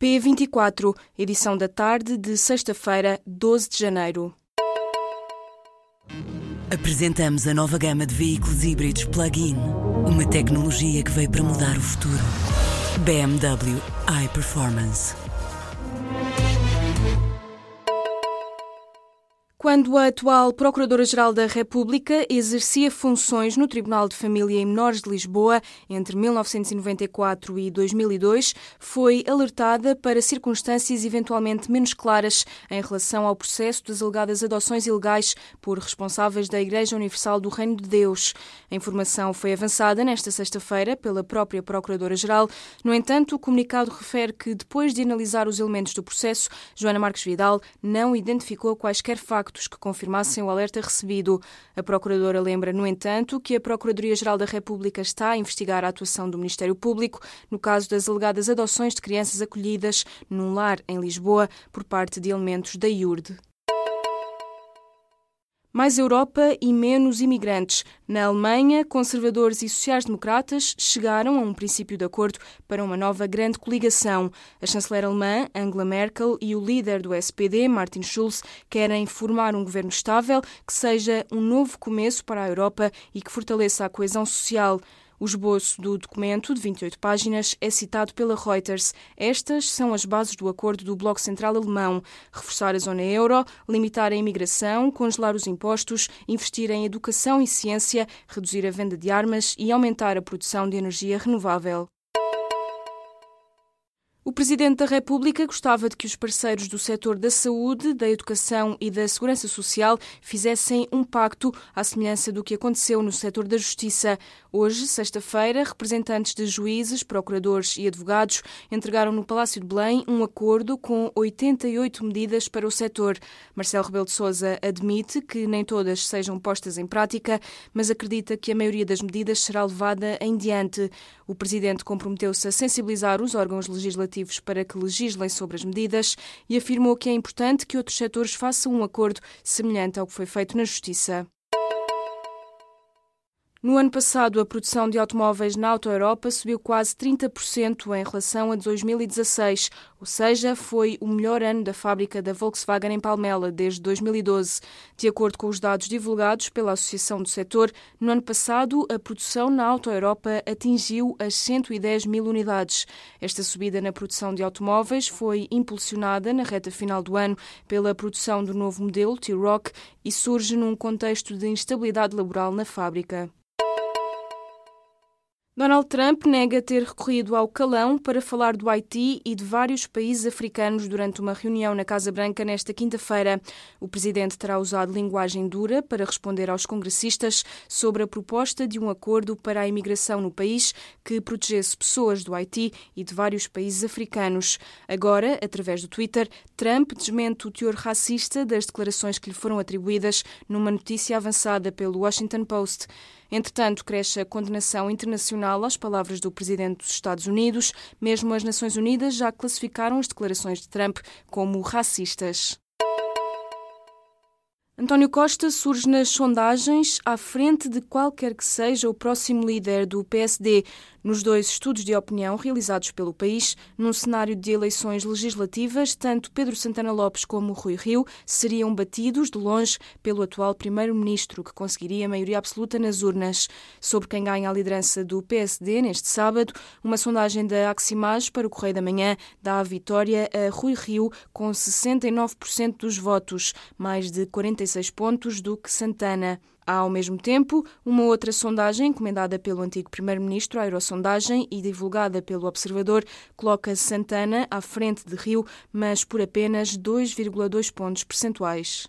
P24, edição da tarde de sexta-feira, 12 de janeiro. Apresentamos a nova gama de veículos híbridos plug-in. Uma tecnologia que veio para mudar o futuro. BMW iPerformance. Quando a atual Procuradora-Geral da República exercia funções no Tribunal de Família e Menores de Lisboa entre 1994 e 2002, foi alertada para circunstâncias eventualmente menos claras em relação ao processo das alegadas adoções ilegais por responsáveis da Igreja Universal do Reino de Deus. A informação foi avançada nesta sexta-feira pela própria Procuradora-Geral. No entanto, o comunicado refere que, depois de analisar os elementos do processo, Joana Marques Vidal não identificou quaisquer factos factos que confirmassem o alerta recebido. A Procuradora lembra, no entanto, que a Procuradoria-Geral da República está a investigar a atuação do Ministério Público no caso das alegadas adoções de crianças acolhidas num lar em Lisboa por parte de elementos da IURD. Mais Europa e menos imigrantes. Na Alemanha, conservadores e sociais-democratas chegaram a um princípio de acordo para uma nova grande coligação. A chanceler alemã, Angela Merkel, e o líder do SPD, Martin Schulz, querem formar um governo estável que seja um novo começo para a Europa e que fortaleça a coesão social. O esboço do documento, de 28 páginas, é citado pela Reuters. Estas são as bases do acordo do Bloco Central Alemão: reforçar a zona euro, limitar a imigração, congelar os impostos, investir em educação e ciência, reduzir a venda de armas e aumentar a produção de energia renovável. O Presidente da República gostava de que os parceiros do setor da saúde, da educação e da segurança social fizessem um pacto à semelhança do que aconteceu no setor da justiça. Hoje, sexta-feira, representantes de juízes, procuradores e advogados entregaram no Palácio de Belém um acordo com 88 medidas para o setor. Marcelo Rebelo de Sousa admite que nem todas sejam postas em prática, mas acredita que a maioria das medidas será levada em diante. O Presidente comprometeu-se a sensibilizar os órgãos legislativos para que legislem sobre as medidas e afirmou que é importante que outros setores façam um acordo semelhante ao que foi feito na Justiça. No ano passado, a produção de automóveis na Auto Europa subiu quase 30% em relação a 2016, ou seja, foi o melhor ano da fábrica da Volkswagen em Palmela desde 2012. De acordo com os dados divulgados pela Associação do Setor, no ano passado a produção na Auto Europa atingiu as 110 mil unidades. Esta subida na produção de automóveis foi impulsionada na reta final do ano pela produção do novo modelo T-Rock e surge num contexto de instabilidade laboral na fábrica. Donald Trump nega ter recorrido ao calão para falar do Haiti e de vários países africanos durante uma reunião na Casa Branca nesta quinta-feira. O presidente terá usado linguagem dura para responder aos congressistas sobre a proposta de um acordo para a imigração no país que protegesse pessoas do Haiti e de vários países africanos. Agora, através do Twitter, Trump desmente o teor racista das declarações que lhe foram atribuídas numa notícia avançada pelo Washington Post. Entretanto, cresce a condenação internacional às palavras do presidente dos Estados Unidos. Mesmo as Nações Unidas já classificaram as declarações de Trump como racistas. António Costa surge nas sondagens à frente de qualquer que seja o próximo líder do PSD nos dois estudos de opinião realizados pelo país, num cenário de eleições legislativas, tanto Pedro Santana Lopes como Rui Rio seriam batidos de longe pelo atual primeiro-ministro, que conseguiria maioria absoluta nas urnas. Sobre quem ganha a liderança do PSD neste sábado, uma sondagem da Aximage para o Correio da Manhã dá a vitória a Rui Rio com 69% dos votos, mais de 46 pontos do que Santana. Há, ao mesmo tempo, uma outra sondagem encomendada pelo antigo primeiro-ministro, a Aerosondagem, e divulgada pelo Observador, coloca Santana à frente de Rio, mas por apenas 2,2 pontos percentuais.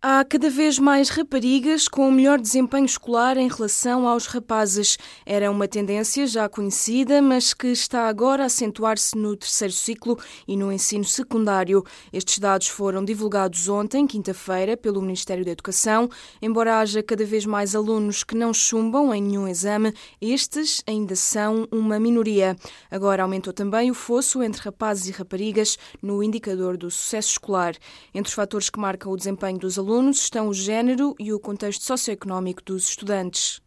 Há cada vez mais raparigas com melhor desempenho escolar em relação aos rapazes. Era uma tendência já conhecida, mas que está agora a acentuar-se no terceiro ciclo e no ensino secundário. Estes dados foram divulgados ontem, quinta-feira, pelo Ministério da Educação. Embora haja cada vez mais alunos que não chumbam em nenhum exame, estes ainda são uma minoria. Agora aumentou também o fosso entre rapazes e raparigas no indicador do sucesso escolar. Entre os fatores que marcam o desempenho dos alunos, alunos estão o género e o contexto socioeconómico dos estudantes.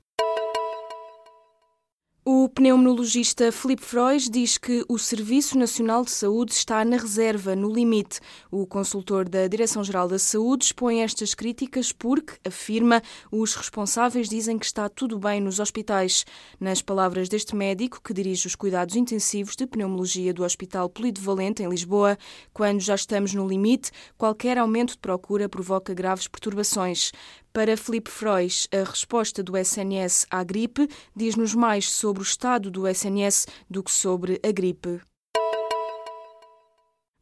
O pneumologista Filipe Frois diz que o Serviço Nacional de Saúde está na reserva, no limite. O consultor da Direção-Geral da Saúde expõe estas críticas porque, afirma, os responsáveis dizem que está tudo bem nos hospitais. Nas palavras deste médico, que dirige os cuidados intensivos de pneumologia do Hospital Polivalente, em Lisboa, quando já estamos no limite, qualquer aumento de procura provoca graves perturbações. Para Felipe Frois, a resposta do SNS à gripe diz-nos mais sobre o estado do SNS do que sobre a gripe.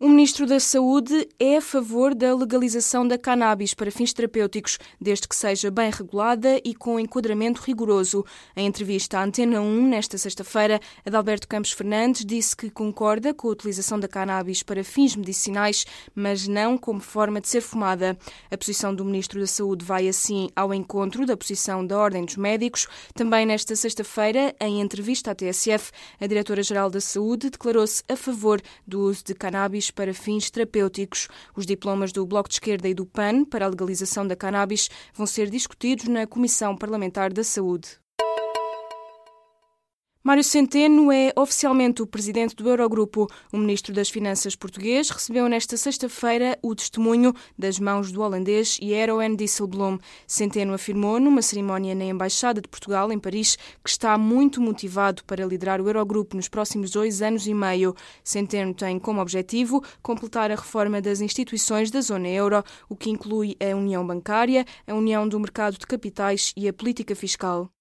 O Ministro da Saúde é a favor da legalização da cannabis para fins terapêuticos, desde que seja bem regulada e com enquadramento rigoroso. Em entrevista à Antena 1, nesta sexta-feira, Adalberto Campos Fernandes disse que concorda com a utilização da cannabis para fins medicinais, mas não como forma de ser fumada. A posição do Ministro da Saúde vai assim ao encontro da posição da Ordem dos Médicos. Também nesta sexta-feira, em entrevista à TSF, a Diretora-Geral da Saúde declarou-se a favor do uso de para fins terapêuticos. Os diplomas do Bloco de Esquerda e do PAN para a legalização da cannabis vão ser discutidos na Comissão Parlamentar da Saúde. Mário Centeno é oficialmente o presidente do Eurogrupo. O ministro das Finanças português recebeu nesta sexta-feira o testemunho das mãos do holandês Jeroen Dijsselbloem. Centeno afirmou numa cerimónia na Embaixada de Portugal, em Paris, que está muito motivado para liderar o Eurogrupo nos próximos dois anos e meio. Centeno tem como objetivo completar a reforma das instituições da zona euro, o que inclui a União Bancária, a União do Mercado de Capitais e a política fiscal.